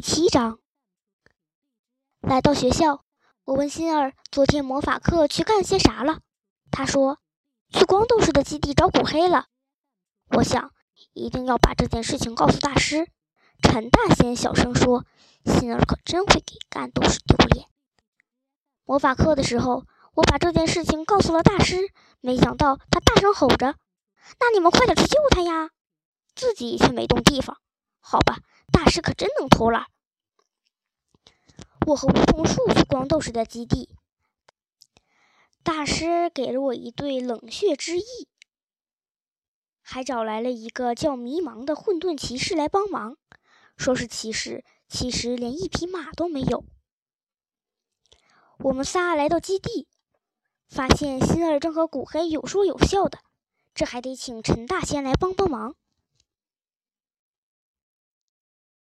七章。来到学校，我问心儿昨天魔法课去干些啥了。他说去光斗士的基地找古黑了。我想一定要把这件事情告诉大师。陈大仙小声说：“心儿可真会给干斗士丢脸。”魔法课的时候，我把这件事情告诉了大师，没想到他大声吼着：“那你们快点去救他呀！”自己却没动地方。好吧，大师可真能偷懒。我和梧桐树去光斗士的基地，大师给了我一对冷血之翼，还找来了一个叫迷茫的混沌骑士来帮忙。说是骑士，其实连一匹马都没有。我们仨来到基地，发现心儿正和古黑有说有笑的，这还得请陈大仙来帮帮忙。